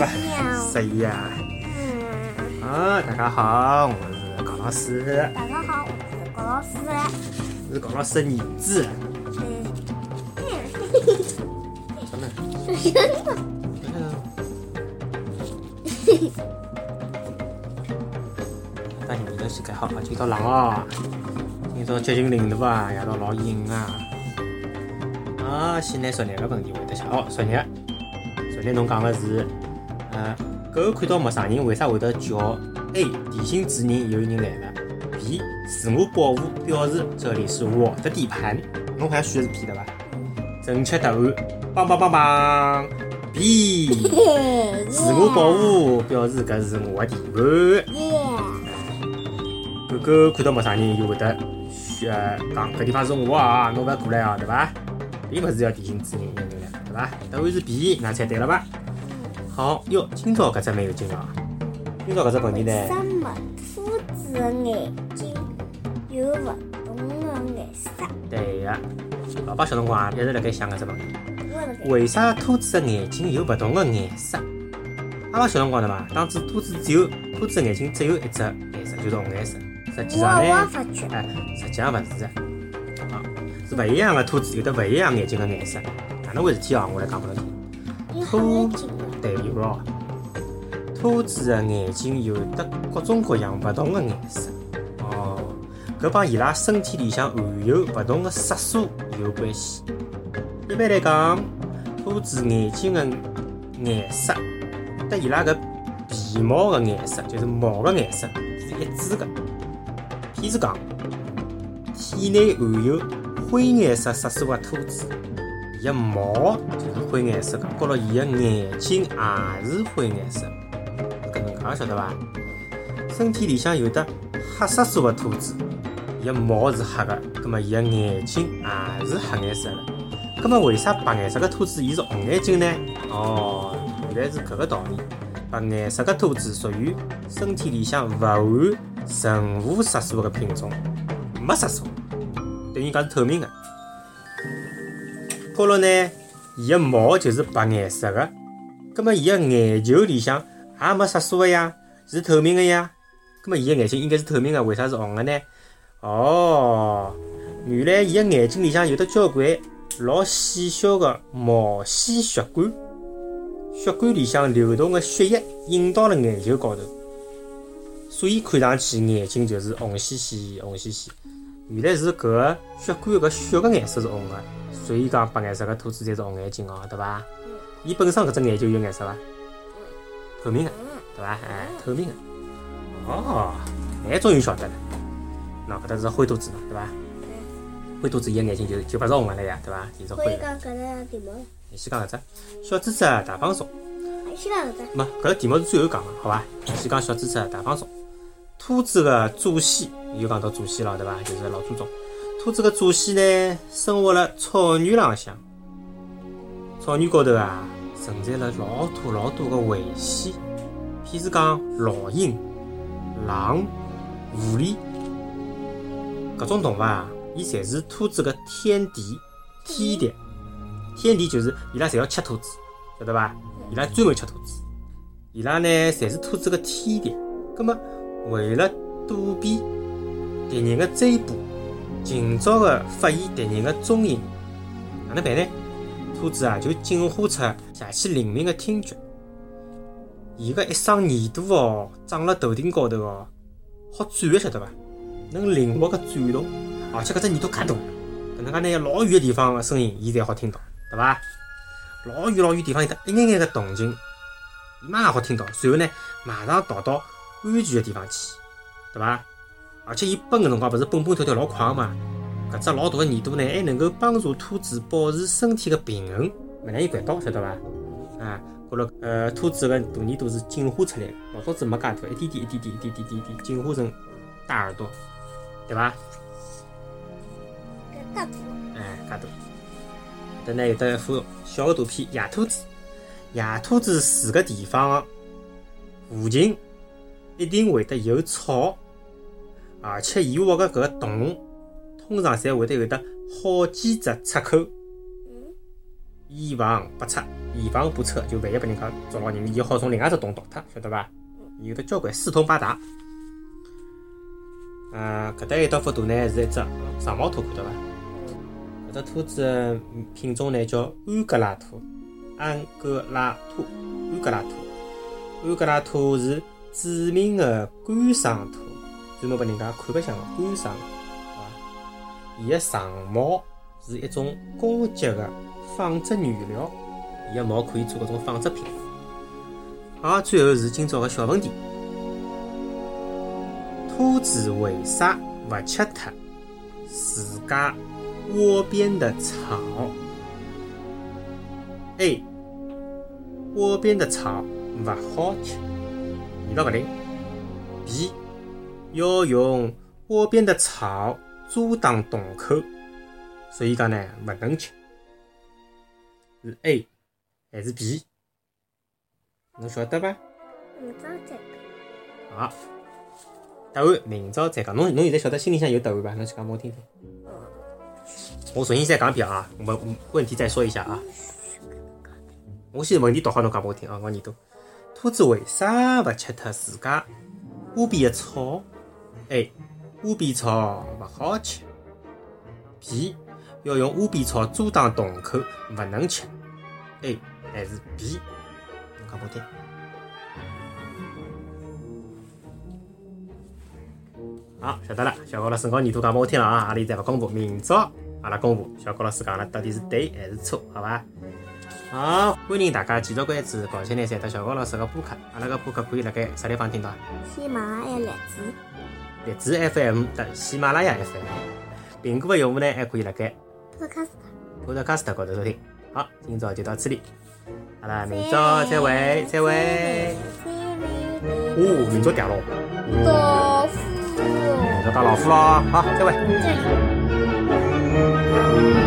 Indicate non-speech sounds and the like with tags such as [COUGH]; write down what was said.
吧？十一啊。嗯，啊，大家好，我是高老师，大家好，我是高老师。我是高老师的儿子。什么？当心你的膝盖好，今朝冷哦，今朝接近零度啊，夜到老阴啊。啊，先拿昨日个问题回答下。哦，昨日，昨日侬讲个是，呃，狗看到陌生人，为啥会得叫？A. 提醒主人有人来了。B. 自我保护，表示这里是我的地盘。侬好像选的是 B 对伐？正确答案，棒棒棒棒！B. [LAUGHS] 自我保护，表示搿是我的地盘。耶！狗狗看到陌生人就会得选讲搿地方是我啊，侬勿要过来啊，对伐？并勿是要提醒主人有人来了，对伐？答案是 B，㑚猜对了伐？好哟，今朝搿只蛮有劲啊！今朝搿只问题呢为，什么兔子的眼睛有勿同的颜色？对个，老爸小辰光啊一直辣盖想搿只问题。为啥兔子的眼睛有勿同的颜色？阿拉小辰光对伐？当初兔子只有兔子的眼睛只有一只颜色，就是红颜色。实际上呢，哎，实际上勿是的，啊，是勿一样的兔子有的勿一样眼睛的颜色。哪能回事体哦？我来讲拨侬听。你对，有咯。兔子的眼睛有得各种各样勿同的颜色。哦，搿帮伊拉身体里向含有勿同的色素有关系。一般来讲，兔子眼睛的颜色和伊拉搿皮毛的颜色，就是毛的颜色是一致的。譬如讲，体内含有灰颜色色素的兔子，伊个毛就是灰颜色的，高头伊个眼睛也是灰颜色，是搿能介晓得伐？身体里向有得黑色素的兔子，伊个毛是黑的，葛末伊个眼睛也是黑颜色的。葛末为啥白颜色的兔子伊是红眼睛呢？哦，原来是搿个道理。白颜色的兔子属于身体里向勿含任何色素的品种，没色素，等于讲是透明的。高头呢，伊个毛就是白颜色的，葛末伊个眼球里向也没色素个呀，是透明个呀。葛末伊个眼睛应该是透明个，为啥是红个呢？哦，原来伊个眼睛里向有得交关老细小个毛细血管，血管里向流动个血液引到了眼球高头，所以看上去眼睛就是红兮兮、红兮兮。原来是搿血管搿血个颜色是红个，所以讲白颜色个兔子才是红眼睛哦，对伐？伊本身搿只眼就有颜色伐？透明个，对伐？哎，透明个。哦，哎，终于晓得了。喏，搿搭是灰兔子嘛，对伐？灰兔子伊个眼睛就就勿是红个了呀，对伐？伊是灰个。讲搿个题目，你先讲搿只小猪猪啊大放松，先讲搿只。没搿个题目是最后讲个，好伐？先讲小猪猪啊大放松。兔子个祖先又讲到祖先了，对伐？就是老祖宗。兔子的祖先呢，生活辣草原浪向，草原高头啊，存在了老多老多的危险，譬如讲老鹰、狼、狐狸，搿种动物啊，伊侪是兔子的天敌、天敌。天敌就是伊拉侪要吃兔子，晓得伐？伊拉专门吃兔子，伊拉呢侪是兔子的天敌。葛么为了躲避敌人的追捕，尽早个发现敌人的踪影，哪能办呢？兔子啊就进化出极其灵敏的听觉，伊个一双耳朵哦长辣头顶高头哦，好转晓得伐？能灵活个转动，而且搿只耳朵介大，搿能介呢老远个地方个声音伊侪好听到，对伐？老远老远地方有得一眼眼个动静，伊马上好听到，随后呢马上逃到安全个地方去，对伐？而且伊蹦个辰光勿是蹦蹦跳跳老快个嘛，搿只老大个耳朵呢还能够帮助兔子保持身体个平衡，勿让伊掼倒，晓得伐？啊，觉了呃兔子个大耳朵是进化出来个，老早子没介大，一点点一点点一点点一点点进化成大耳朵，对伐？搿大图，哎，介大。搿呢有得一幅小个图片，野兔子。野兔子住个地方附近一定会得有草，而且伊挖个搿个洞，通常侪会得有得好几只出口。以防不测，以防不测就万一拨人家捉牢人，伊好从另外只洞逃脱，晓得伐？有的交关四通八达。呃，搿搭一道幅图呢是一只长毛兔，看到伐？搿只兔子品种呢叫安哥拉兔，安哥拉兔，安哥拉兔，安哥拉兔是著名的观赏兔，专门拨人家看白相个观赏，好伐？伊个长毛是一种高级个。纺织原料，伊个毛可以做搿种纺织品。好，最后是今朝个小问题：兔子为啥勿吃脱自家窝边的草？A. 窝边的草勿好吃，味道勿灵。B. 要用窝边的草阻挡洞口，所以讲呢，勿能吃。是 A 还是 B？侬晓得伐？明朝再讲。好，答案明朝再讲。侬侬现在晓得心里向有答案伐？侬去讲拨我听听。我重新再讲一遍啊，问问题再说一下啊。我先问题读好，侬讲拨我听啊，我耳朵。兔子为啥勿吃脱自家窝边的草？A 乌边草勿好吃。B 要用乌边草阻挡洞口，勿能吃。A 还是 B？讲拨我听。好，晓得了。小高老师，我耳朵讲拨我听了啊，阿里再勿公布，明朝阿拉公布。小高老师讲了，到底是对还是错？好伐？好，欢迎大家继续关注搞钱来三搭小高老师个播客。阿拉个播客可以辣盖啥地方听到？喜马拉雅荔枝。荔枝 FM 和喜马拉雅 FM。苹果的用户呢，还可以辣盖。Podcast，Podcast 高头收听。好，今朝就到这里，阿拉明朝再会，再会。哦，明朝掉了。老虎。明朝打老虎咯，好，再会。再会。